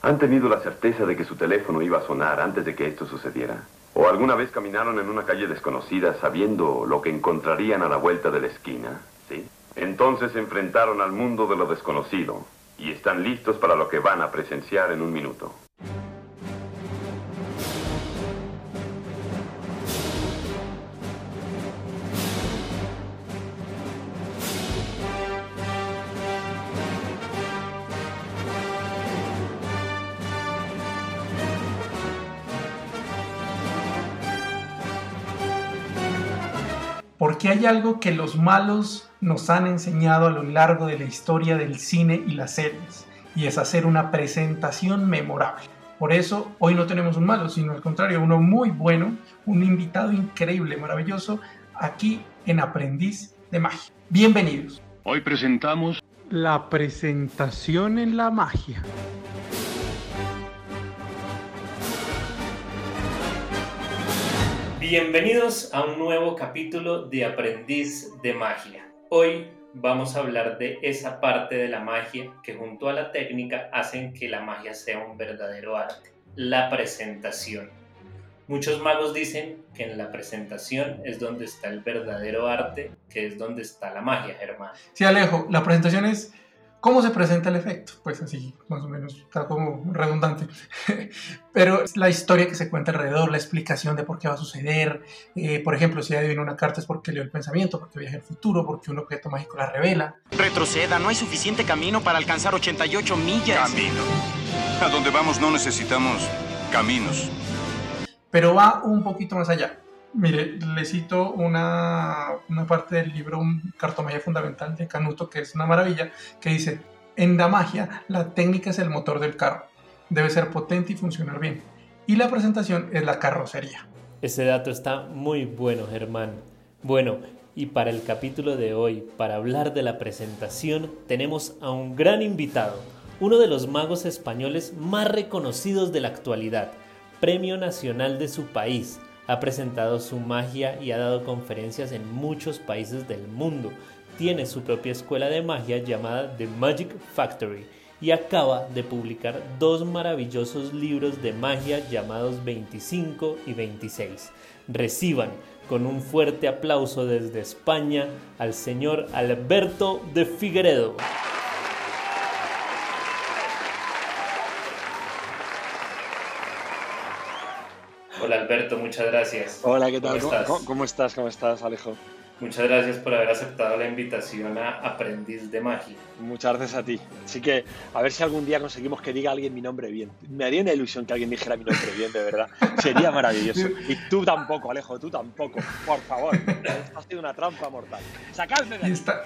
¿Han tenido la certeza de que su teléfono iba a sonar antes de que esto sucediera? ¿O alguna vez caminaron en una calle desconocida sabiendo lo que encontrarían a la vuelta de la esquina? ¿Sí? Entonces se enfrentaron al mundo de lo desconocido y están listos para lo que van a presenciar en un minuto. Algo que los malos nos han enseñado a lo largo de la historia del cine y las series, y es hacer una presentación memorable. Por eso hoy no tenemos un malo, sino al contrario, uno muy bueno, un invitado increíble, maravilloso, aquí en Aprendiz de Magia. Bienvenidos. Hoy presentamos la presentación en la magia. Bienvenidos a un nuevo capítulo de Aprendiz de Magia. Hoy vamos a hablar de esa parte de la magia que junto a la técnica hacen que la magia sea un verdadero arte, la presentación. Muchos magos dicen que en la presentación es donde está el verdadero arte, que es donde está la magia, Germán. Sí, Alejo, la presentación es ¿Cómo se presenta el efecto? Pues así, más o menos, está como redundante. Pero la historia que se cuenta alrededor, la explicación de por qué va a suceder. Eh, por ejemplo, si adivina una carta es porque leo el pensamiento, porque viaja el futuro, porque un objeto mágico la revela. Retroceda, no hay suficiente camino para alcanzar 88 millas. Camino. A donde vamos no necesitamos caminos. Pero va un poquito más allá. Mire, le cito una, parte del libro un Cartomagia Fundamental de Canuto, que es una maravilla, que dice, en la magia la técnica es el motor del carro, debe ser potente y funcionar bien, y la presentación es la carrocería. Ese dato está muy bueno, Germán. Bueno, y para el capítulo de hoy, para hablar de la presentación, tenemos a un gran invitado, uno de los magos españoles más reconocidos de la actualidad, Premio Nacional de su país, ha presentado su magia y ha dado conferencias en muchos países del mundo. Tiene su propia escuela de magia llamada The Magic Factory y acaba de publicar dos maravillosos libros de magia llamados 25 y 26. Reciban con un fuerte aplauso desde España al señor Alberto de Figueredo. Hola Alberto, muchas gracias. Hola, ¿qué tal? ¿Cómo estás? ¿Cómo, estás? ¿Cómo estás, Alejo? Muchas gracias por haber aceptado la invitación a Aprendiz de Magia. Muchas gracias a ti. Así que a ver si algún día conseguimos que diga alguien mi nombre bien. Me haría una ilusión que alguien dijera mi nombre bien, de verdad. Sería maravilloso. Y tú tampoco, Alejo, tú tampoco. Por favor. Esto ha sido una trampa mortal. ¡Sacadme de y está,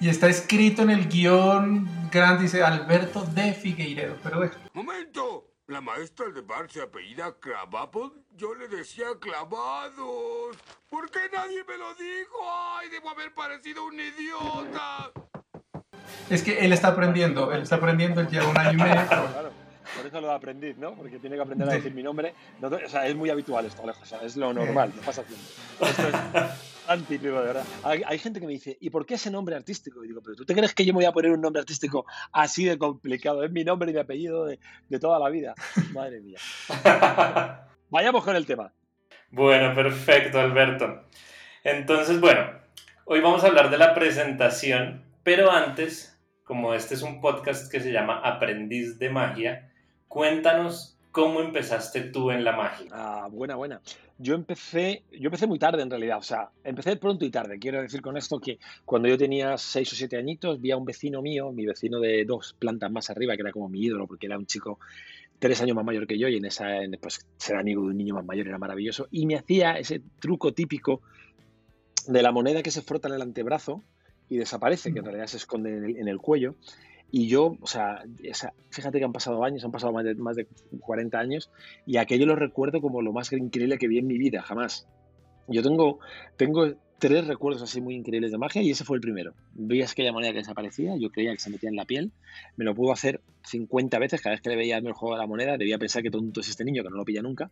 y está escrito en el guion grande, dice Alberto de Figueiredo. Pero ¡Momento! La maestra de bar se apellida Clavapod. Yo le decía clavados. ¿Por qué nadie me lo dijo? ¡Ay, debo haber parecido un idiota! Es que él está aprendiendo, él está aprendiendo, él lleva un año y medio. Por eso lo aprendiz, ¿no? Porque tiene que aprender a decir mi nombre. o sea, es muy habitual esto, Alejo. O sea, es lo normal, lo pasa haciendo. Esto es, Antípico, de verdad. Hay, gente que me dice, ¿y por qué ese nombre artístico? Y digo, ¿pero tú te crees que yo me voy a poner un nombre artístico así de complicado? Es mi nombre y mi apellido de, de toda la vida. Madre mía. Vayamos con el tema. Bueno, perfecto, Alberto. Entonces, bueno, hoy vamos a hablar de la presentación, pero antes, como este es un podcast que se llama Aprendiz de Magia, cuéntanos cómo empezaste tú en la magia. Ah, buena, buena yo empecé, yo empecé muy tarde en realidad, o sea, empecé pronto y tarde. Quiero decir con esto que cuando yo tenía 6 o 7 añitos, vi a un vecino mío, mi vecino de dos plantas más arriba, que era como mi ídolo, porque era un chico tres años más mayor que yo y en esa, pues ser amigo de un niño más mayor era maravilloso, y me hacía ese truco típico de la moneda que se frota en el antebrazo y desaparece, que en realidad se esconde en el cuello, y yo, o sea, fíjate que han pasado años, han pasado más de, más de 40 años, y aquello lo recuerdo como lo más increíble que vi en mi vida, jamás. Yo tengo, tengo tres recuerdos así muy increíbles de magia y ese fue el primero. Veías aquella moneda que desaparecía, yo creía que se metía en la piel, me lo pudo hacer 50 veces, cada vez que le veía el juego de la moneda, debía pensar que tonto es este niño, que no lo pilla nunca.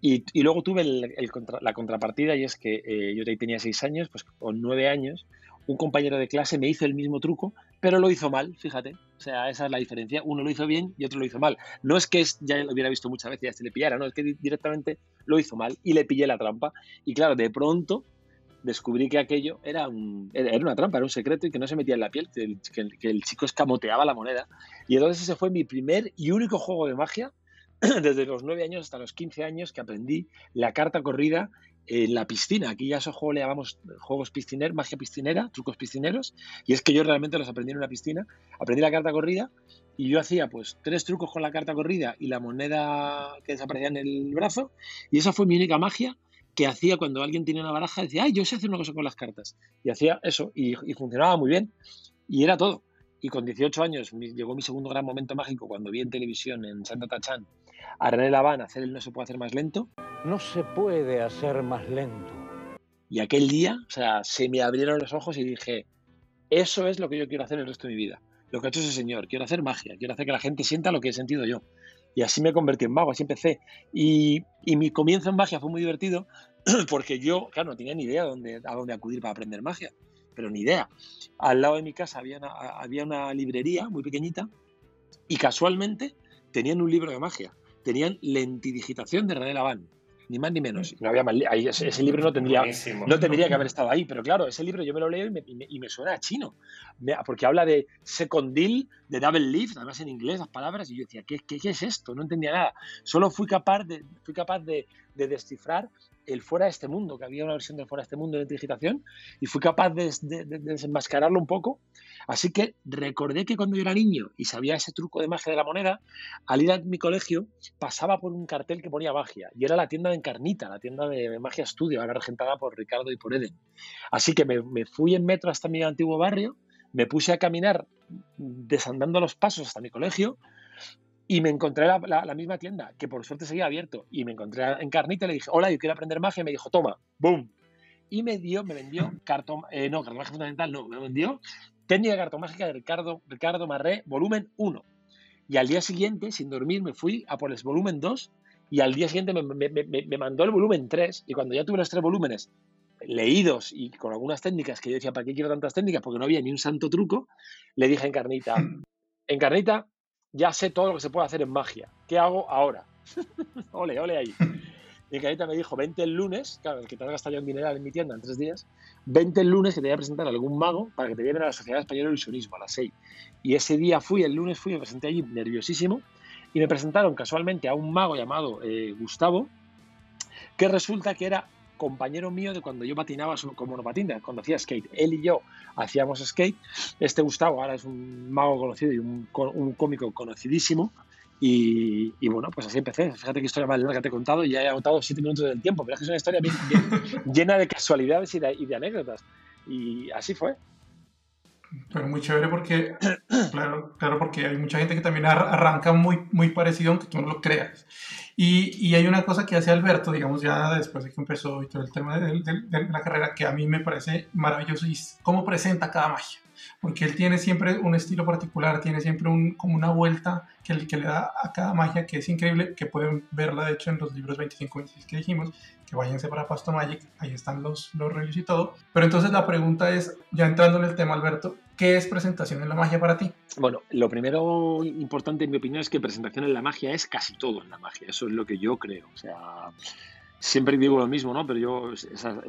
Y, y luego tuve la contrapartida y es que eh, yo tenía 6 años, pues con 9 años, un compañero de clase me hizo el mismo truco, pero lo hizo mal, fíjate. O sea, esa es la diferencia. Uno lo hizo bien y otro lo hizo mal. No es que ya lo hubiera visto muchas veces y ya se le pillara, no, es que directamente lo hizo mal y le pillé la trampa. Y claro, de pronto descubrí que aquello era, era una trampa, era un secreto y que no se metía en la piel, que el, que el chico escamoteaba la moneda. Y entonces ese fue mi primer y único juego de magia desde los 9 años hasta los 15 años que aprendí la carta corrida en la piscina. Aquí ya esos juegos le llamamos juegos piscineros, magia piscinera, trucos piscineros. Y es que yo realmente los aprendí en una piscina. Aprendí la carta corrida y yo hacía pues tres trucos con la carta corrida y la moneda que desaparecía en el brazo. Y esa fue mi única magia que hacía cuando alguien tenía una baraja. Decía, ay, yo sé hacer una cosa con las cartas. Y hacía eso y, y funcionaba muy bien. Y era todo. Y con 18 años llegó mi segundo gran momento mágico cuando vi en televisión en Santa Tachan a René Laván hacer el No se puede hacer más lento. No se puede hacer más lento. Y aquel día, o sea, se me abrieron los ojos y dije, eso es lo que yo quiero hacer el resto de mi vida. Lo que ha hecho ese señor. Quiero hacer magia. Quiero hacer que la gente sienta lo que he sentido yo. Y así me convertí en mago, así empecé. Y, y mi comienzo en magia fue muy divertido porque yo, claro, no tenía ni idea dónde, a dónde acudir para aprender magia pero ni idea. Al lado de mi casa había una, había una librería muy pequeñita y casualmente tenían un libro de magia. Tenían lentidigitación de René Laván ni más ni menos. No había ese, libro no tendría, no tendría que haber estado ahí, pero claro, ese libro yo me lo leo y me, suena a chino, porque habla de secondil, de double leaf, además en inglés las palabras, y yo decía, ¿qué, qué, es esto? No entendía nada. Solo fui capaz de, fui capaz de, de descifrar el fuera de este mundo, que había una versión del fuera de este mundo de digitación, y fui capaz de, desenmascararlo un poco. Así que recordé que cuando yo era niño y sabía ese truco de magia de la moneda, al ir a mi colegio pasaba por un cartel que ponía magia, y era la tienda de Encarnita, la tienda de magia estudio, ahora regentada por Ricardo y por Eden. Así que me fui en metro hasta mi antiguo barrio, me puse a caminar desandando los pasos hasta mi colegio, y me encontré la, la, misma tienda, que por suerte seguía abierto. Y me encontré en Carnita y le dije, hola, yo quiero aprender magia. Y me dijo, toma, boom. Y me dio, me vendió cartón, eh, no, cartomagia fundamental, no, me vendió técnica cartomágica de Ricardo, Ricardo Marré, volumen 1. Y al día siguiente, sin dormir, me fui a por el volumen 2 y al día siguiente me, me, me, me, mandó el volumen 3 y cuando ya tuve los tres volúmenes leídos y con algunas técnicas que yo decía, ¿para qué quiero tantas técnicas? Porque no había ni un santo truco, le dije a Encarnita, Encarnita, ya sé todo lo que se puede hacer en magia. ¿Qué hago ahora? ole, ole ahí. Y Carita me dijo, vente el lunes, claro, el que te has gastado ya un en mi tienda en tres días, vente el lunes que te voy a presentar a algún mago para que te lleven a la Sociedad Española de Ilusionismo a las seis. Y ese día fui, el lunes fui, me presenté allí nerviosísimo y me presentaron casualmente a un mago llamado eh, Gustavo, que resulta que era compañero mío de cuando yo patinaba como monopatina, cuando hacía skate. Él y yo hacíamos skate. Este Gustavo ahora es un mago conocido y un, cómico conocidísimo. Y, bueno, pues así empecé. Fíjate qué historia más larga te he contado y ya he agotado siete minutos del tiempo, pero es que es una historia bien, llena de casualidades y de, anécdotas. Y así fue. Pero muy chévere porque, claro, claro, porque hay mucha gente que también arranca muy, muy parecido, aunque tú no lo creas. Y, y, hay una cosa que hace Alberto, digamos, ya después de que empezó y todo el tema de, la carrera, que a mí me parece maravilloso y es cómo presenta cada magia. Porque él tiene siempre un estilo particular, tiene siempre un, como una vuelta que, que le da a cada magia que es increíble, que pueden verla de hecho en los libros 25 26 que dijimos, que váyanse para Pasto Magic, ahí están los, los reviews y todo. Pero entonces la pregunta es, ya entrando en el tema, Alberto, ¿qué es presentación en la magia para ti? Bueno, lo primero importante en mi opinión es que presentación en la magia es casi todo en la magia, eso es lo que yo creo. O sea, siempre digo lo mismo, ¿no? Pero yo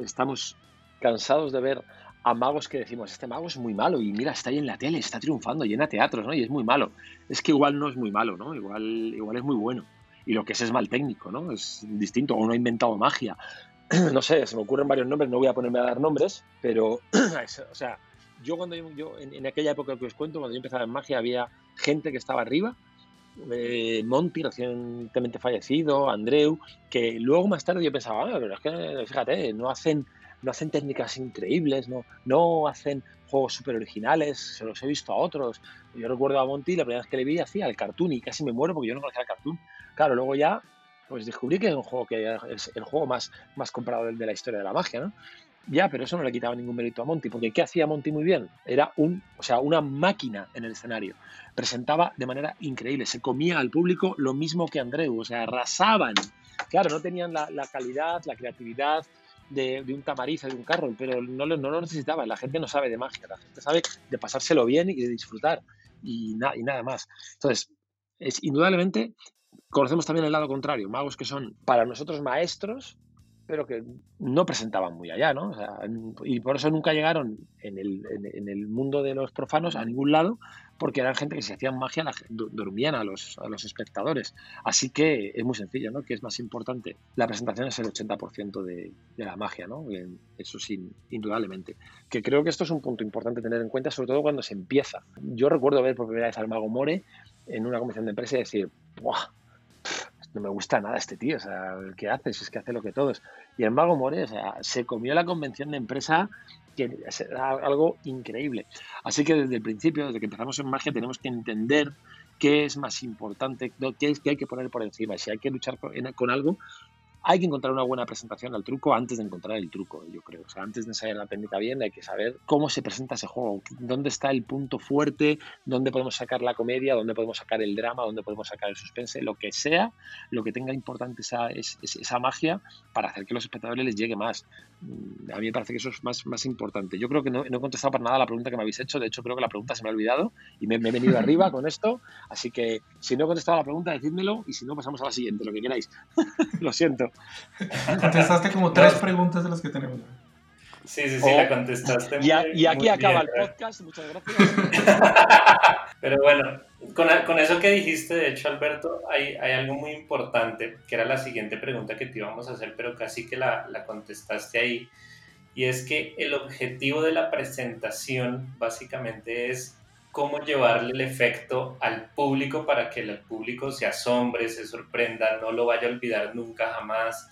estamos cansados de ver a magos que decimos, este mago es muy malo y mira, está ahí en la tele, está triunfando, llena teatros, ¿no? Y es muy malo. Es que igual no es muy malo, ¿no? Igual, igual es muy bueno. Y lo que es es mal técnico, ¿no? Es distinto, o no ha inventado magia. no sé, se me ocurren varios nombres, no voy a ponerme a dar nombres, pero, o sea, yo cuando yo, en, aquella época que os cuento, cuando yo empezaba en magia, había gente que estaba arriba, eh, Monty, recientemente fallecido, Andreu, que luego más tarde yo pensaba, ah, pero es que, fíjate, no hacen no hacen técnicas increíbles, no, no hacen juegos súper originales, se los he visto a otros. Yo recuerdo a Monty, la primera vez que le vi hacía el cartoon y casi me muero porque yo no conocía el cartoon. Claro, luego ya pues descubrí que es un juego que es el juego más, más comprado de la historia de la magia, ¿no? Ya, pero eso no le quitaba ningún mérito a Monty, porque ¿qué hacía Monty muy bien? Era un, o sea, una máquina en el escenario. Presentaba de manera increíble, se comía al público lo mismo que Andreu, o sea, arrasaban. Claro, no tenían la calidad, la creatividad, de, un tamariz o de un carro, pero no no lo necesitaba. La gente no sabe de magia, la gente sabe de pasárselo bien y de disfrutar y, y nada más. Entonces, es indudablemente conocemos también el lado contrario, magos que son para nosotros maestros, pero que no presentaban muy allá, ¿no? y por eso nunca llegaron en el, en, el, mundo de los profanos a ningún lado, porque eran gente que se hacían magia, dormían a los, a los espectadores. Así que es muy sencillo, ¿no? Que es más importante. La presentación es el 80% de, de, la magia, ¿no? Eso sí, indudablemente. Que creo que esto es un punto importante tener en cuenta, sobre todo cuando se empieza. Yo recuerdo ver por primera vez al mago More en una convención de empresa y decir, ¡buah! No me gusta nada este tío, o sea, ¿qué haces? Es que hace lo que todos. Y el Mago More, o sea, se comió la convención de empresa que era algo increíble. Así que desde el principio, desde que empezamos en magia, tenemos que entender qué es más importante, qué es que hay que poner por encima. Si hay que luchar con algo, hay que encontrar una buena presentación al truco antes de encontrar el truco, yo creo. O sea, antes de ensayar la técnica bien, hay que saber cómo se presenta ese juego, dónde está el punto fuerte, dónde podemos sacar la comedia, dónde podemos sacar el drama, dónde podemos sacar el suspense, lo que sea, lo que tenga importante esa, esa magia para hacer que los espectadores les llegue más. Mm, a mí me parece que eso es más, más importante. Yo creo que no, he contestado para nada la pregunta que me habéis hecho, de hecho creo que la pregunta se me ha olvidado y me, me he venido arriba con esto, así que si no he contestado la pregunta, decídmelo y si no, pasamos a la siguiente, lo que queráis. lo siento. Contestaste como tres preguntas de las que tenemos. Sí, sí, sí, la oh. contestaste. Y, aquí acaba el podcast, muchas gracias. Pero bueno, con, con, eso que dijiste, de hecho, Alberto, hay, hay, algo muy importante, que era la siguiente pregunta que te íbamos a hacer, pero casi que la, la contestaste ahí. Y es que el objetivo de la presentación básicamente es cómo llevarle el efecto al público para que el público se asombre, se sorprenda, no lo vaya a olvidar nunca jamás.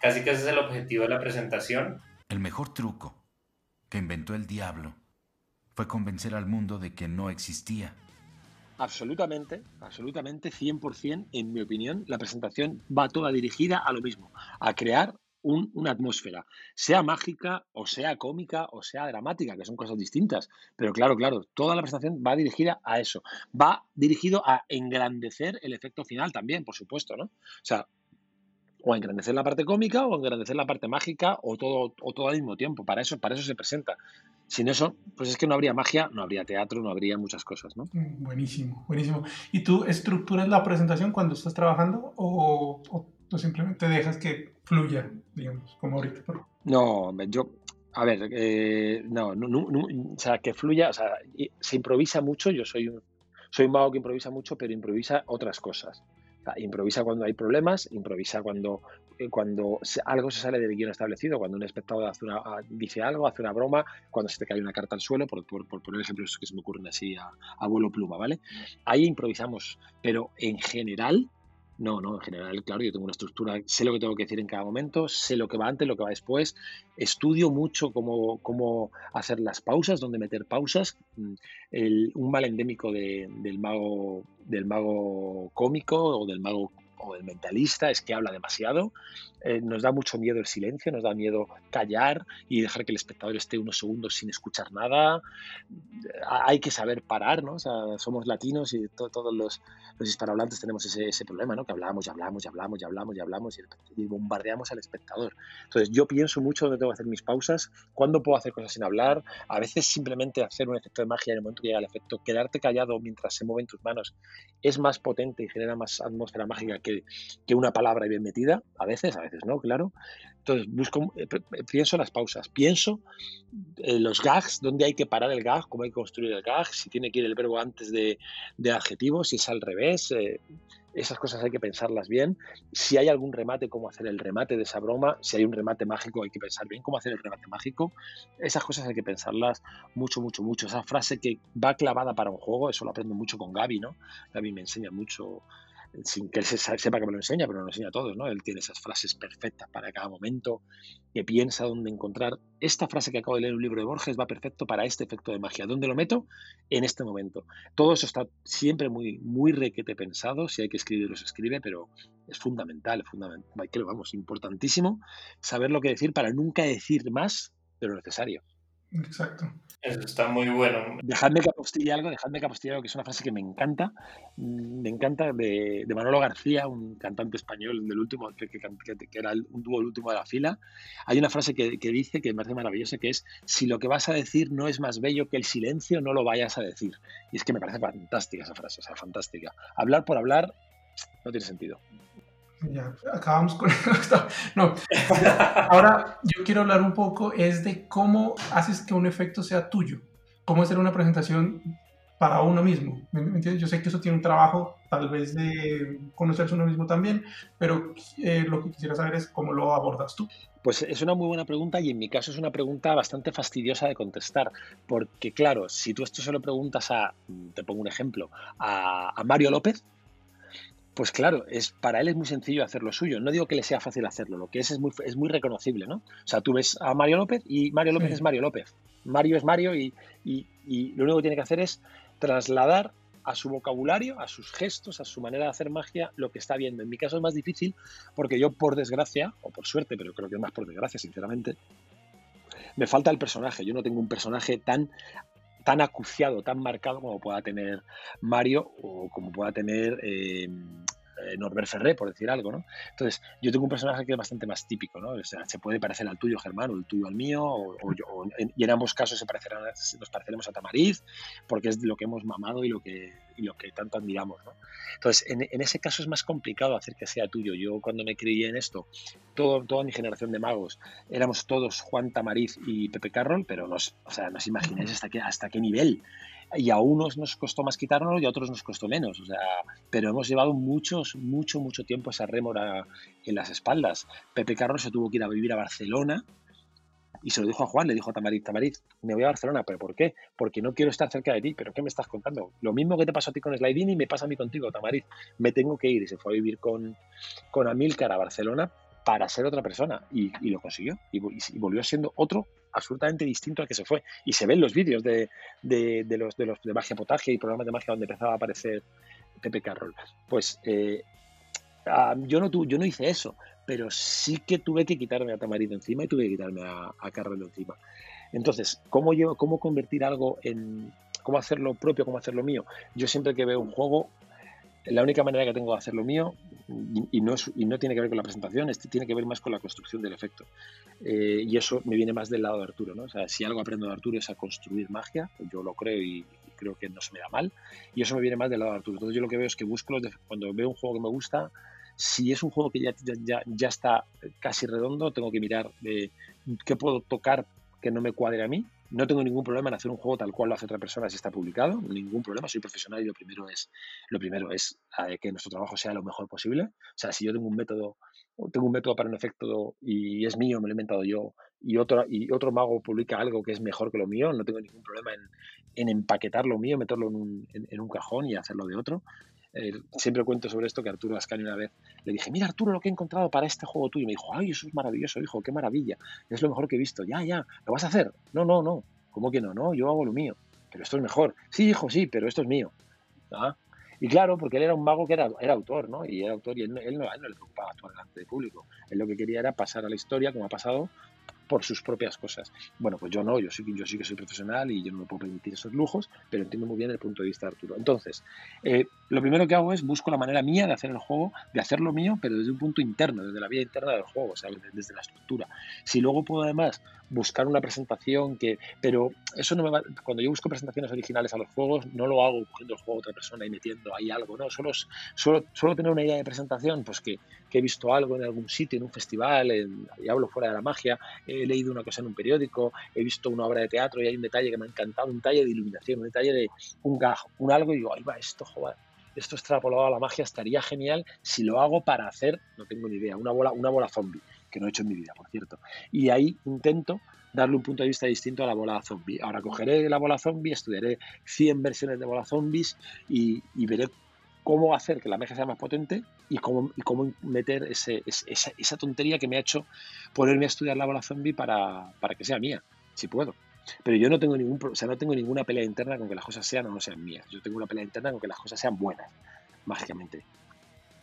Casi que ese es el objetivo de la presentación. El mejor truco que inventó el diablo fue convencer al mundo de que no existía. Absolutamente, absolutamente, 100%, en mi opinión, la presentación va toda dirigida a lo mismo, a crear una atmósfera, sea mágica o sea cómica o sea dramática, que son cosas distintas. Pero claro, claro, toda la presentación va dirigida a eso. Va dirigido a engrandecer el efecto final también, por supuesto, ¿no? O sea, o a engrandecer la parte cómica o a engrandecer la parte mágica o todo, o todo al mismo tiempo. Para eso, para eso se presenta. Sin eso, pues es que no habría magia, no habría teatro, no habría muchas cosas, ¿no? Mm, buenísimo, buenísimo. ¿Y tú estructuras la presentación cuando estás trabajando o tú simplemente dejas que fluya, digamos, como ahorita. No, yo, a ver, eh, no, no, o sea, que fluya, o sea, se improvisa mucho, yo soy un, soy un mago que improvisa mucho, pero improvisa otras cosas. O sea, improvisa cuando hay problemas, improvisa cuando, eh, cuando algo se sale del guion establecido, cuando un espectador una, dice algo, hace una broma, cuando se te cae una carta al suelo, por, por, por poner ejemplos que se me ocurren así a, a vuelo pluma, ¿vale? Ahí improvisamos, pero en general no, no, en general, claro, yo tengo una estructura, sé lo que tengo que decir en cada momento, sé lo que va antes, lo que va después, estudio mucho cómo, cómo hacer las pausas, dónde meter pausas. Mm, un mal endémico del, mago, del mago cómico o del mago o el mentalista es que habla demasiado. Eh, nos da mucho miedo el silencio, nos da miedo callar y dejar que el espectador esté unos segundos sin escuchar nada. Hay que saber parar, ¿no? O sea, somos latinos y todos los, los, hispanohablantes tenemos ese, ese, problema, ¿no? Que hablamos y hablamos y hablamos y hablamos y hablamos y, bombardeamos al espectador. Entonces, yo pienso mucho dónde tengo que hacer mis pausas, cuándo puedo hacer cosas sin hablar. A veces simplemente hacer un efecto de magia en el momento que llega el efecto, quedarte callado mientras se mueven tus manos es más potente y genera más atmósfera mágica que que, una palabra bien metida, a veces, a veces no, claro. Entonces, busco, eh, pienso en las pausas, pienso en los gags, dónde hay que parar el gag, cómo hay que construir el gag, si tiene que ir el verbo antes de, de adjetivo, si es al revés. Eh, esas cosas hay que pensarlas bien. Si hay algún remate, cómo hacer el remate de esa broma. Si hay un remate mágico, hay que pensar bien cómo hacer el remate mágico. Esas cosas hay que pensarlas mucho, mucho, mucho. Esa frase que va clavada para un juego, eso lo aprendo mucho con Gaby, ¿no? Gaby me enseña mucho sin que él sepa que me lo enseña, pero lo enseña a todos, ¿no? Él tiene esas frases perfectas para cada momento, que piensa dónde encontrar. Esta frase que acabo de leer en un libro de Borges va perfecto para este efecto de magia. ¿Dónde lo meto? En este momento. Todo eso está siempre muy, muy requete pensado. Si hay que escribirlo, se escribe, pero es fundamental, fundamental, que vamos, importantísimo saber lo que decir para nunca decir más de lo necesario. Exacto. Eso está muy bueno. Dejadme que apostille algo, dejadme que apostille algo, que es una frase que me encanta. Me encanta de, de Manolo García, un cantante español del último, que, que- que- que era el- un dúo el último de la fila. Hay una frase que, que dice que me parece maravillosa, que es, si lo que vas a decir no es más bello que el silencio, no lo vayas a decir. Y es que me parece fantástica esa frase, o sea, fantástica. Hablar por hablar no tiene sentido. Ya, acabamos con. No, ahora yo quiero hablar un poco es de cómo haces que un efecto sea tuyo. Cómo hacer una presentación para uno mismo. ¿Me, me entiendes? Yo sé que eso tiene un trabajo tal vez de conocerse uno mismo también, pero eh, lo que quisiera saber es cómo lo abordas tú. Pues es una muy buena pregunta y en mi caso es una pregunta bastante fastidiosa de contestar, porque claro, si tú esto se lo preguntas a, te pongo un ejemplo, a Mario López, pues claro, es, para él es muy sencillo hacer lo suyo. No digo que le sea fácil hacerlo, lo que es es muy, es muy reconocible, ¿no? O sea, tú ves a Mario López y Mario López Sí. es Mario López. Mario es Mario y, y- y lo único que tiene que hacer es trasladar a su vocabulario, a sus gestos, a su manera de hacer magia, lo que está viendo. En mi caso es más difícil porque yo, por desgracia, o por suerte, pero creo que es más por desgracia, sinceramente, me falta el personaje. Yo no tengo un personaje tan tan acuciado, tan marcado como pueda tener Mario o como pueda tener eh, eh, Norbert Ferré, por decir algo, ¿no? Entonces, yo tengo un personaje que es bastante más típico, ¿no? O sea, se puede parecer al tuyo, Germán, o el tuyo al mío, o, o yo- o en- y en ambos casos se parecerán, nos pareceremos a Tamariz, porque es lo que hemos mamado y lo que, y lo que tanto admiramos, ¿no? Entonces, en, en ese caso es más complicado hacer que sea tuyo. Yo cuando me crié en esto, todo, toda mi generación de magos, éramos todos Juan Tamariz y Pepe Carroll, pero nos, o sea, nos imagináis hasta qué, hasta qué nivel. Y a unos nos costó más quitárnoslo y a otros nos costó menos. O sea, pero hemos llevado muchos, mucho, mucho tiempo esa rémora en las espaldas. Pepe Carroll se tuvo que ir a vivir a Barcelona y se lo dijo a Juan, le dijo a Tamariz, Tamariz, me voy a Barcelona, ¿pero por qué? Porque no quiero estar cerca de ti, ¿pero qué me estás contando? Lo mismo que te pasó a ti con Slidini me pasa a mí contigo, Tamariz. Me tengo que ir y se fue a vivir con, con Amílcar a Barcelona para ser otra persona y, y lo consiguió y, y volvió siendo otro absolutamente distinto al que se fue. Y se ven los vídeos de, de, de los de los de magia potaje y programas de magia donde empezaba a aparecer Pepe Carroll. Pues eh, yo no tu- yo no hice eso pero sí que tuve que quitarme a Tamariz de encima y tuve que quitarme a, a Carroll encima. Entonces cómo cómo convertir algo en cómo hacerlo propio cómo hacerlo mío yo siempre que veo un juego la única manera que tengo de hacerlo mío, y, no, y no tiene que ver con la presentación, es- tiene que ver más con la construcción del efecto. Eh, y eso me viene más del lado de Arturo, ¿no? O sea, si algo aprendo de Arturo es a construir magia, yo lo creo y, creo que no se me da mal, y eso me viene más del lado de Arturo. Entonces yo lo que veo es que busco, los cuando veo un juego que me gusta, si es un juego que ya, ya, ya- está casi redondo, tengo que mirar de qué puedo tocar que no me cuadre a mí. No tengo ningún problema en hacer un juego tal cual lo hace otra persona si está publicado, ningún problema, soy profesional y lo primero es lo primero es eh, que nuestro trabajo sea lo mejor posible. O sea, si yo tengo un método, tengo un método para un efecto y es mío, me lo he inventado yo, y otro, y otro mago publica algo que es mejor que lo mío, no tengo ningún problema en, en empaquetar lo mío, meterlo un, en un cajón y hacerlo de otro. Siempre cuento sobre esto que Arturo Ascani una vez le dije, mira Arturo lo que he encontrado para este juego tuyo. Y me dijo, ay, eso es maravilloso, hijo, qué maravilla. Es lo mejor que he visto. Ya, ya, ¿lo vas a hacer? No, no, no. ¿Cómo que no? No, yo hago lo mío. Pero esto es mejor. Sí, hijo, sí, pero esto es mío. ¿Ah? Y claro, porque él era un mago que era, autor, ¿no? Y era autor y él, no- él no, le preocupaba actuar delante de público. Él lo que quería era pasar a la historia, como ha pasado, por sus propias cosas. Bueno, pues yo no, yo sí, yo sí que soy profesional y yo no me puedo permitir esos lujos, pero entiendo muy bien el punto de vista de Arturo. Entonces, eh, lo primero que hago es busco la manera mía de hacer el juego, de hacerlo mío, pero desde un punto interno, desde la vida interna del juego, o sea, desde- la estructura. Si luego puedo además buscar una presentación que, pero eso no me va, cuando yo busco presentaciones originales a los juegos, no lo hago cogiendo el juego de otra persona y metiendo ahí algo, no, solo, solo, solo tener una idea de presentación, pues que, que he visto algo en algún sitio, en un festival, en- y hablo fuera de la magia, he leído una cosa en un periódico, he visto una obra de teatro y hay un detalle que me ha encantado, un detalle de iluminación, un detalle de un gag, un algo, y digo, ahí va, esto, joder, esto extrapolado a la magia estaría genial si lo hago para hacer, no tengo ni idea, una bola, una bola zombie, que no he hecho en mi vida, por cierto. Y ahí intento darle un punto de vista distinto a la bola zombie. Ahora cogeré la bola zombie, estudiaré 100 versiones de bola zombies y, y veré cómo hacer que la magia sea más potente y cómo, y cómo meter ese, esa, esa tontería que me ha hecho ponerme a estudiar la bola zombie para, para que sea mía, si puedo. Pero yo no tengo ningún, o sea, no tengo ninguna pelea interna con que las cosas sean o no sean mías. Yo tengo una pelea interna con que las cosas sean buenas, mágicamente.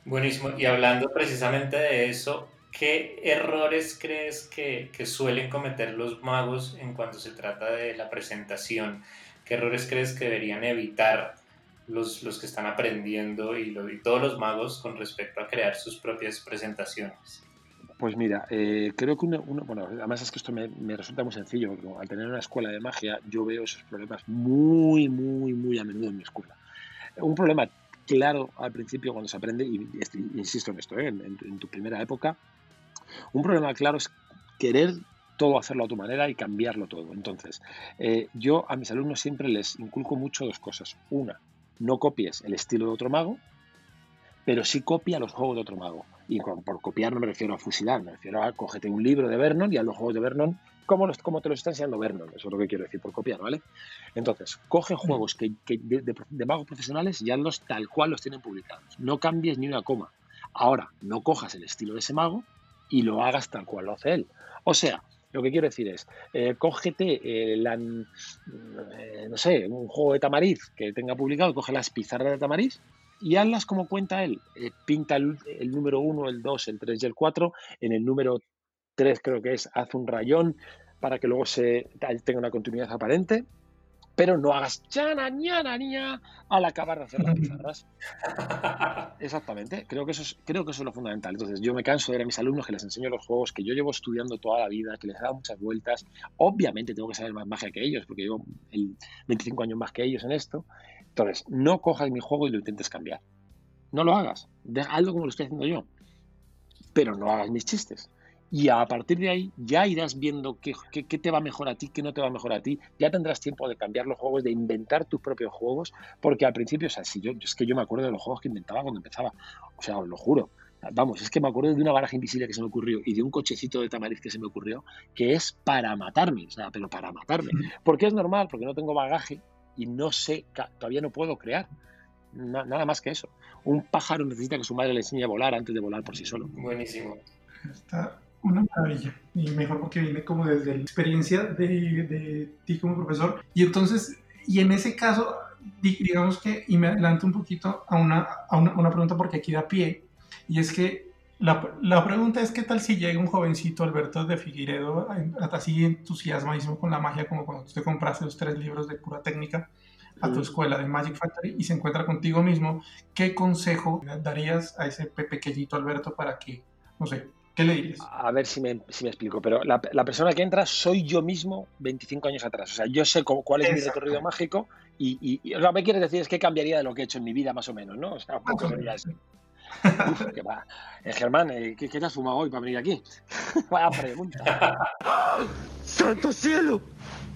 Buenísimo. Y hablando precisamente de eso, ¿Qué errores crees que, suelen cometer los magos en cuanto se trata de la presentación? ¿Qué errores crees que deberían evitar los, los que están aprendiendo y, todos los magos con respecto a crear sus propias presentaciones? Pues mira, eh, creo que uno, bueno, además es que esto me, resulta muy sencillo, porque al tener una escuela de magia, yo veo esos problemas muy, muy, muy a menudo en mi escuela. Un problema claro al principio cuando se aprende, y, insisto en esto, ¿eh? en, tu primera época, un problema claro es querer todo hacerlo a tu manera y cambiarlo todo. Entonces, eh, yo a mis alumnos siempre les inculco mucho dos cosas. Una, no copies el estilo de otro mago, pero sí copia los juegos de otro mago. Y por copiar no me refiero a fusilar, me refiero a cógete un libro de Vernon y a los juegos de Vernon como, los, como te los está enseñando Vernon. Eso es lo que quiero decir por copiar, ¿vale? Entonces, coge juegos que, de, magos profesionales y hazlos tal cual los tienen publicados. No cambies ni una coma. Ahora, no cojas el estilo de ese mago y lo hagas tal cual lo hace él. O sea, lo que quiero decir es, eh, cógete eh, la, eh, no sé, un juego de tamariz que tenga publicado, coge las pizarras de tamariz y hazlas como cuenta él. Eh, pinta el, número 1, el 2, el 3 y el 4. En el número 3 creo que es haz un rayón para que luego se tenga una continuidad aparente. Pero no hagas chana, ñana, ña al acabar de hacer las pizarras. Exactamente, creo que, eso es, creo que eso es lo fundamental. Entonces, yo me canso de ver a mis alumnos que les enseño los juegos que yo llevo estudiando toda la vida, que les he dado muchas vueltas. Obviamente tengo que saber más magia que ellos, porque llevo 25 años más que ellos en esto. Entonces, no cojas mi juego y lo intentes cambiar. No lo hagas. Deja algo como lo estoy haciendo yo. Pero no hagas mis chistes. Y a partir de ahí ya irás viendo qué, te va mejor a ti, qué no te va mejor a ti. Ya tendrás tiempo de cambiar los juegos, de inventar tus propios juegos. Porque al principio, o sea, si yo, es que yo me acuerdo de los juegos que inventaba cuando empezaba. O sea, os lo juro. Vamos, es que me acuerdo de una baraja invisible que se me ocurrió y de un cochecito de tamariz que se me ocurrió, que es para matarme, o sea, pero para matarme. Porque es normal, porque no tengo bagaje y no sé, todavía no puedo crear. nada más que eso. Un pájaro necesita que su madre le enseñe a volar antes de volar por sí solo. Buenísimo. Está una maravilla. Y mejor porque viene como desde la experiencia de, de ti como profesor. Y entonces, y en ese caso, digamos que, y me adelanto un poquito a una, a una, una pregunta porque aquí da pie, y es que la, la, pregunta es, ¿qué tal si llega un jovencito Alberto de Figuiredo, así entusiasmadísimo con la magia, como cuando usted compraste los tres libros de pura técnica a tu escuela de Magic Factory y se encuentra contigo mismo? ¿Qué consejo darías a ese pequeñito Alberto para que, no sé, ¿qué le dirías? A ver si me, si me explico, pero la, la, persona que entra soy yo mismo 25 años atrás. O sea, yo sé cuál es mi recorrido mágico y, y, lo que me quieres decir es que cambiaría de lo que he hecho en mi vida más o menos, ¿no? O sea, un poco sería eso. Uf, qué va. Eh, Germán, eh, ¿qué, ¿qué, te has fumado hoy para venir aquí? Vaya pregunta. ¡Santo cielo!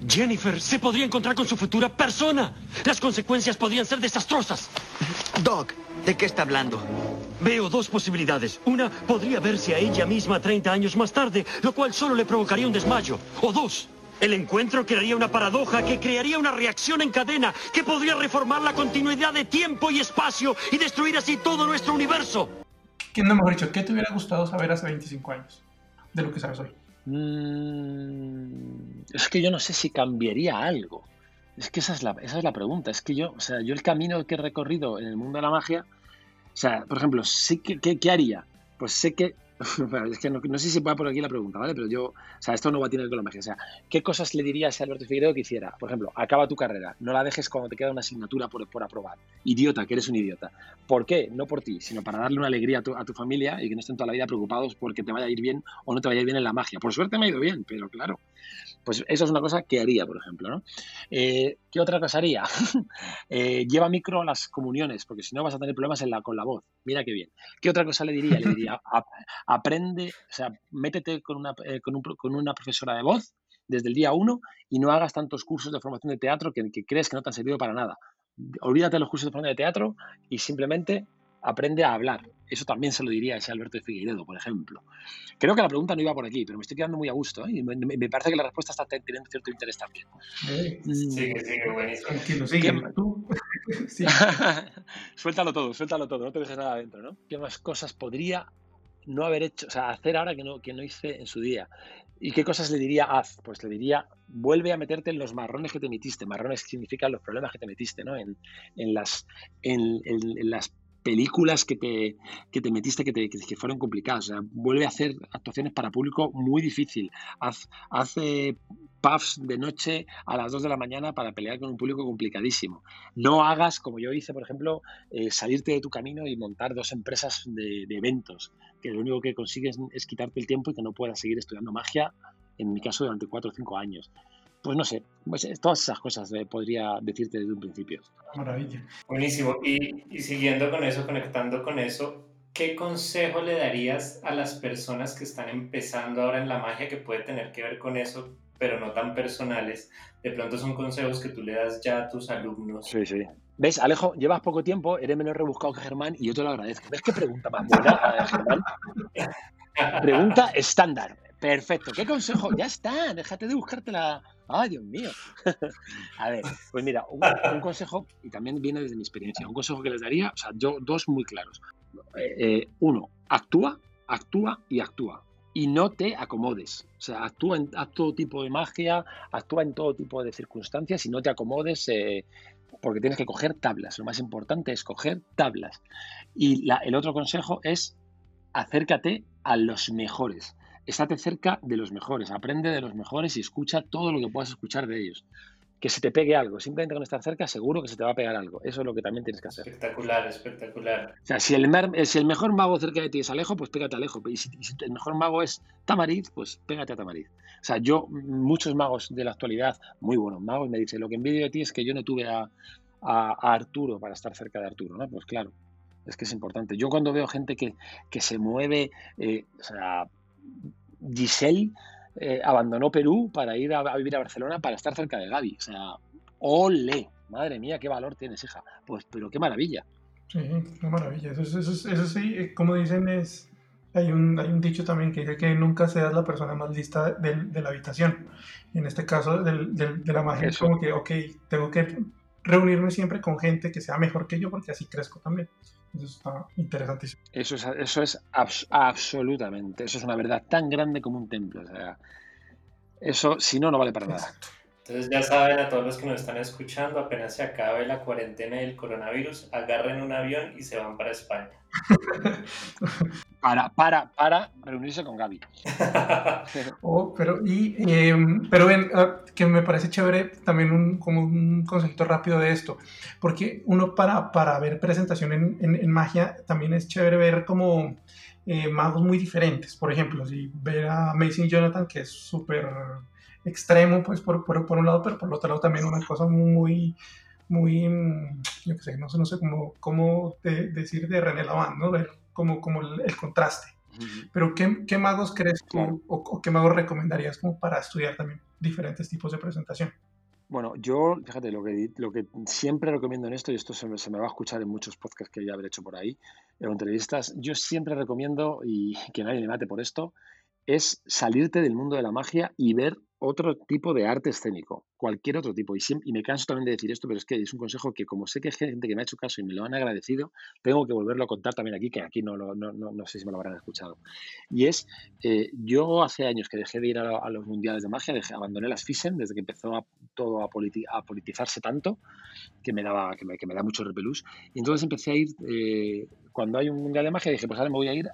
Jennifer se podría encontrar con su futura persona. Las consecuencias podrían ser desastrosas. Doc, ¿de qué está hablando? Veo dos posibilidades. Una, podría verse a ella misma 30 años más tarde, lo cual solo le provocaría un desmayo. O dos, el encuentro crearía una paradoja que crearía una reacción en cadena que podría reformar la continuidad de tiempo y espacio y destruir así todo nuestro universo. ¿Qué no mejor dicho? ¿Qué te hubiera gustado saber hace 25 años de lo que sabes hoy? Mm, es que yo no sé si cambiaría algo. Es que esa es, la, esa es la pregunta. Es que yo, o sea, yo el camino que he recorrido en el mundo de la magia, o sea, por ejemplo, que, ¿qué haría? Pues sé que es que no, sé si puede por aquí la pregunta, ¿vale? Pero yo, o sea, esto no va a tener con la magia. O sea, ¿qué cosas le dirías a Alberto Figueiredo que hiciera? Por ejemplo, acaba tu carrera, no la dejes cuando te queda una asignatura por, por aprobar. Idiota, que eres un idiota. ¿Por qué? No por ti, sino para darle una alegría a tu, a tu familia y que no estén toda la vida preocupados porque te vaya a ir bien o no te vaya a ir bien en la magia. Por suerte me ha ido bien, pero claro, pues eso es una cosa que haría, por ejemplo, ¿no? Eh, ¿Qué otra cosa haría? Eh, lleva micro a las comuniones, porque si no vas a tener problemas con la voz. Mira qué bien. ¿Qué otra cosa le diría? Le diría, aprende, o sea, métete con una, eh, con, una profesora de voz desde el día uno y no hagas tantos cursos de formación de teatro que crees que no te han servido para nada. Olvídate de los cursos de formación de teatro y simplemente aprende a hablar. Eso también se lo diría a ese Alberto de Figueiredo, por ejemplo. Creo que la pregunta no iba por aquí, pero me estoy quedando muy a gusto ¿eh? y me, parece que la respuesta está teniendo cierto interés también. Sí, sí, buenísimo. sí. suéltalo todo, suéltalo todo, no te dejes nada adentro, ¿no? ¿Qué más cosas podría no haber hecho, o sea, hacer ahora que no, que no hice en su día? ¿Y qué cosas le diría haz? Pues le diría, vuelve a meterte en los marrones que te metiste. Marrones significan los problemas que te metiste, ¿no? En, en las, en, en, las películas que te, que te metiste que, te, que fueron complicadas. O sea, vuelve a hacer actuaciones para público muy difícil. Haz, hace puffs de noche a las 2 de la mañana para pelear con un público complicadísimo. No hagas, como yo hice, por ejemplo, eh, salirte de tu camino y montar dos empresas de, eventos, que lo único que consigues es quitarte el tiempo y que no puedas seguir estudiando magia, en mi caso, durante 4 o 5 años pues no sé, pues todas esas cosas eh, podría decirte desde un principio. Maravilla. Buenísimo. Y, y, siguiendo con eso, conectando con eso, ¿qué consejo le darías a las personas que están empezando ahora en la magia que puede tener que ver con eso, pero no tan personales? De pronto son consejos que tú le das ya a tus alumnos. Sí, sí. ¿Ves, Alejo? Llevas poco tiempo, eres menos rebuscado que Germán y yo te lo agradezco. ¿Ves qué pregunta más buena, eh, Germán? Pregunta estándar. Perfecto. ¿Qué consejo? Ya está, déjate de buscártela. ¡Ay, Dios mío! a ver, pues mira, un, consejo, y también viene desde mi experiencia, un consejo que les daría, o sea, yo dos muy claros. Eh, eh, uno, actúa, actúa y actúa. Y no te acomodes. O sea, actúa en todo tipo de magia, actúa en todo tipo de circunstancias y no te acomodes eh, porque tienes que coger tablas. Lo más importante es coger tablas. Y el otro consejo es acércate a los mejores estate cerca de los mejores, aprende de los mejores y escucha todo lo que puedas escuchar de ellos. Que se te pegue algo, simplemente con estar cerca seguro que se te va a pegar algo. Eso es lo que también tienes que hacer. Espectacular, espectacular. O sea, si el, eh, si el mejor mago cerca de ti es Alejo, pues pégate a Alejo. Y si, el mejor mago es Tamariz, pues pégate a Tamariz. O sea, yo, muchos magos de la actualidad, muy buenos magos, me dicen, lo que envidio de ti es que yo no tuve a, Arturo para estar cerca de Arturo, ¿no? Pues claro, es que es importante. Yo cuando veo gente que, que se mueve, eh, o sea, Giselle eh, abandonó Perú para ir a, vivir a Barcelona para estar cerca de Gaby. O sea, ole, madre mía, qué valor tienes, hija. Pues, pero qué maravilla. Sí, qué maravilla. Eso, eso, sí, eh, como dicen, es hay un, hay un dicho también que dice que nunca seas la persona más lista de, la habitación. En este caso, de la magia, es como que, ok, tengo que reunirme siempre con gente que sea mejor que yo porque así crezco también. Eso está interesantísimo. Eso es, eso es absolutamente, eso es una verdad tan grande como un templo. O sea, eso, si no, no vale para nada. Entonces ya saben a todos los que nos están escuchando, apenas se acabe la cuarentena del coronavirus, agarren un avión y se van para España. para, para, para reunirse con Gaby. oh, pero, em, pero ven, ah, que me parece chévere también un, como un concepto rápido de esto, porque uno para, para ver presentación en, magia también es chévere ver como eh, magos muy diferentes. Por ejemplo, si ver a Amazing Jonathan, que es súper extremo, pues por, por, un lado, pero por otro lado también una cosa muy, muy, mm, yo qué sé, no sé cómo, cómo decir de René Lavand, ¿no? Ver como, como el, contraste. Pero ¿qué, ¿qué, magos crees tú o, qué magos recomendarías como para estudiar también diferentes tipos de presentación? Bueno, yo, fíjate, lo que, lo que siempre recomiendo en esto, y esto se me, se me va a escuchar en muchos podcasts que ya habré hecho por ahí, en entrevistas, yo siempre recomiendo, y que nadie me mate por esto, es salirte del mundo de la magia y ver otro tipo de arte escénico, cualquier otro tipo. Y, y, me canso también de decir esto, pero es que es un consejo que como sé que hay gente que me ha hecho caso y me lo han agradecido, tengo que volverlo a contar también aquí, que aquí no, no, no, no sé si me lo habrán escuchado. Y es, eh, yo hace años que dejé de ir a, los mundiales de magia, dejé, abandoné las FISEN desde que empezó todo a, politizarse tanto, que me, daba, que me, que me da mucho repelús. Y entonces empecé a ir, eh, cuando hay un mundial de magia, dije, pues ahora me voy a ir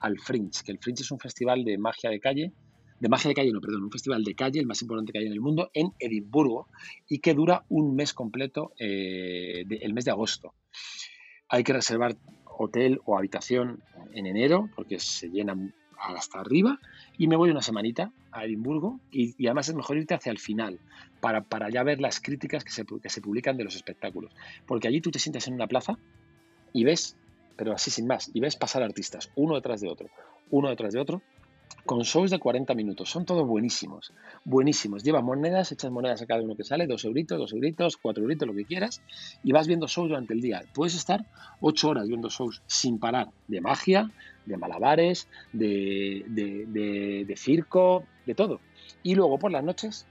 al Fringe, que el Fringe es un festival de magia de calle de magia de calle, no, perdón, un festival de calle, el más importante que hay en el mundo, en Edimburgo, y que dura un mes completo, eh, el mes de agosto. Hay que reservar hotel o habitación en enero, porque se llena hasta arriba, y me voy una semanita a Edimburgo, y, además es mejor irte hacia el final, para, para ya ver las críticas que se, que se publican de los espectáculos. Porque allí tú te sientes en una plaza y ves, pero así sin más, y ves pasar artistas, uno detrás de otro, uno detrás de otro, con shows de 40 minutos. Son todos buenísimos, buenísimos. Lleva monedas, echas monedas a cada uno que sale, dos euritos, dos euritos, cuatro euritos, lo que quieras, y vas viendo shows durante el día. Puedes estar ocho horas viendo shows sin parar, de magia, de malabares, de, de, circo, de todo. Y luego por las noches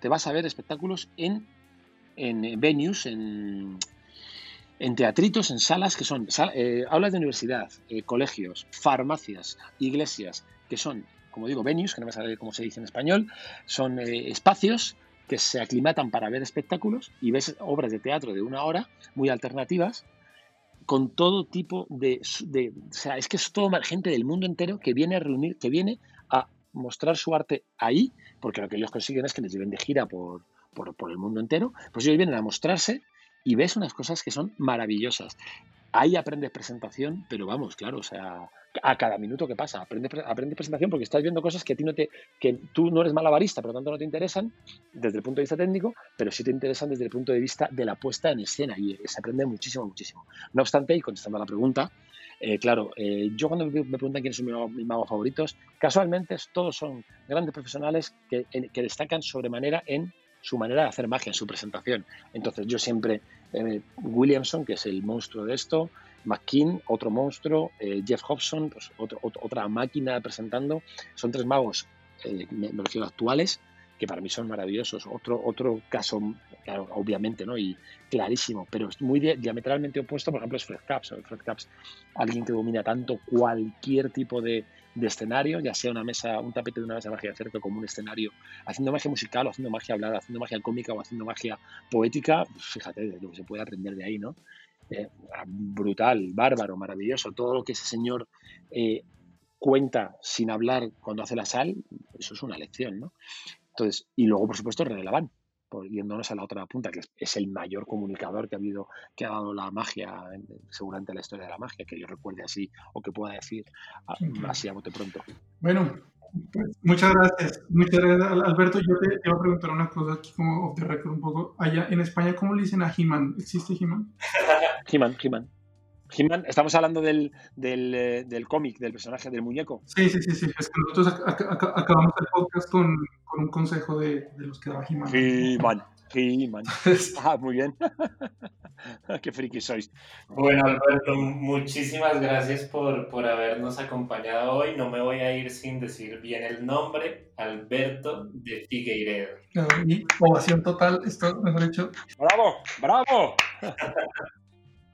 te vas a ver espectáculos en, en venues, en, en teatritos, en salas que son eh, aulas de universidad, eh, colegios, farmacias, iglesias, que son, como digo, venues, que no me sale cómo se dice en español, son eh, espacios que se aclimatan para ver espectáculos y ves obras de teatro de una hora muy alternativas con todo tipo de, O sea, es que es toda gente del mundo entero que viene a reunir, que viene a mostrar su arte ahí, porque lo que ellos consiguen es que les lleven de gira por, por, por el mundo entero, pues ellos vienen a mostrarse y ves unas cosas que son maravillosas. Ahí aprendes presentación, pero vamos, claro, o sea, a cada minuto que pasa, aprendes, presentación porque estás viendo cosas que a ti no te, que tú no eres malabarista, por lo tanto no te interesan desde el punto de vista técnico, pero sí te interesan desde el punto de vista de la puesta en escena y se aprende muchísimo, muchísimo. No obstante, y contestando a la pregunta, eh, claro, eh, yo cuando me preguntan quiénes son mis magos, favoritos, casualmente todos son grandes profesionales que, que destacan sobremanera en su manera de hacer magia, su presentación. Entonces yo siempre, eh, Williamson, que es el monstruo de esto, McKean, otro monstruo, eh, Jeff Hobson, pues otra máquina presentando. Son tres magos, eh, me, refiero actuales, que para mí son maravillosos. Otro, otro caso, obviamente, ¿no? Y clarísimo, pero es muy diametralmente opuesto, por ejemplo, es Fred Caps. Fred Caps, alguien que domina tanto cualquier tipo de, de escenario, ya sea una mesa, un tapete de una mesa de magia cerca como un escenario, haciendo magia musical haciendo magia hablada, haciendo magia cómica o haciendo magia poética, fíjate lo que se puede aprender de ahí, ¿no? Eh, brutal, bárbaro, maravilloso, todo lo que ese señor eh, cuenta sin hablar cuando hace la sal, eso es una lección, ¿no? Entonces, y luego, por supuesto, yéndonos a la otra punta, que es el mayor comunicador que ha habido, que ha dado la magia, seguramente la historia de la magia, que yo recuerde así o que pueda decir así a bote pronto. Bueno, pues, muchas gracias. Muchas gracias, Alberto. Yo te iba a preguntar una cosa aquí como off the record un poco. Allá en España, ¿cómo le dicen a He-Man? ¿Existe He-Man? He-Man, He-Man estamos hablando del, del, eh, del cómic, del personaje del muñeco. Sí, sí, sí, sí. Es que nosotros acabamos el podcast con, con, un consejo de, de los que daba He-Man. He-Man, He-Man. ah, muy bien. Qué friki sois. Bueno, Alberto, muchísimas gracias por, por habernos acompañado hoy. No me voy a ir sin decir bien el nombre. Alberto de Figueiredo. Y ovación total, esto mejor dicho. ¡Bravo! ¡Bravo!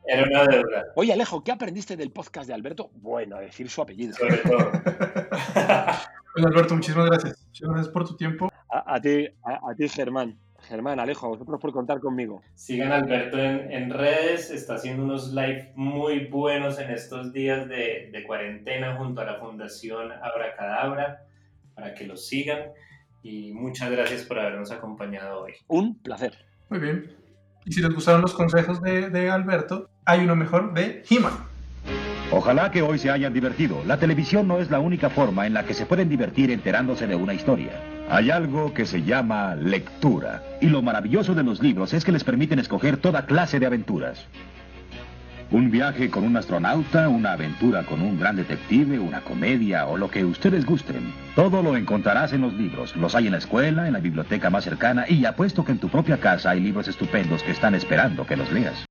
Era una deuda. Oye, Alejo, ¿qué aprendiste del podcast de Alberto? Bueno, a decir su apellido. Sobre todo. Alberto, muchísimas gracias. Muchas gracias por tu tiempo. A, ti, a, ti, Germán. Germán, Alejo, a vosotros por contar conmigo. Sigan a Alberto en, redes, está haciendo unos live muy buenos en estos días de, de cuarentena junto a la Fundación Abracadabra, para que los sigan. Y muchas gracias por habernos acompañado hoy. Un placer. Muy bien. Y si les gustaron los consejos de, Alberto, hay uno mejor de He-Man. Ojalá que hoy se hayan divertido. La televisión no es la única forma en la que se pueden divertir enterándose de una historia. Hay algo que se llama lectura. Y lo maravilloso de los libros es que les permiten escoger toda clase de aventuras. Un viaje con un astronauta, una aventura con un gran detective, una comedia o lo que ustedes gusten. Todo lo encontrarás en los libros. Los hay en la escuela, en la biblioteca más cercana y apuesto que en tu propia casa hay libros estupendos que están esperando que los leas.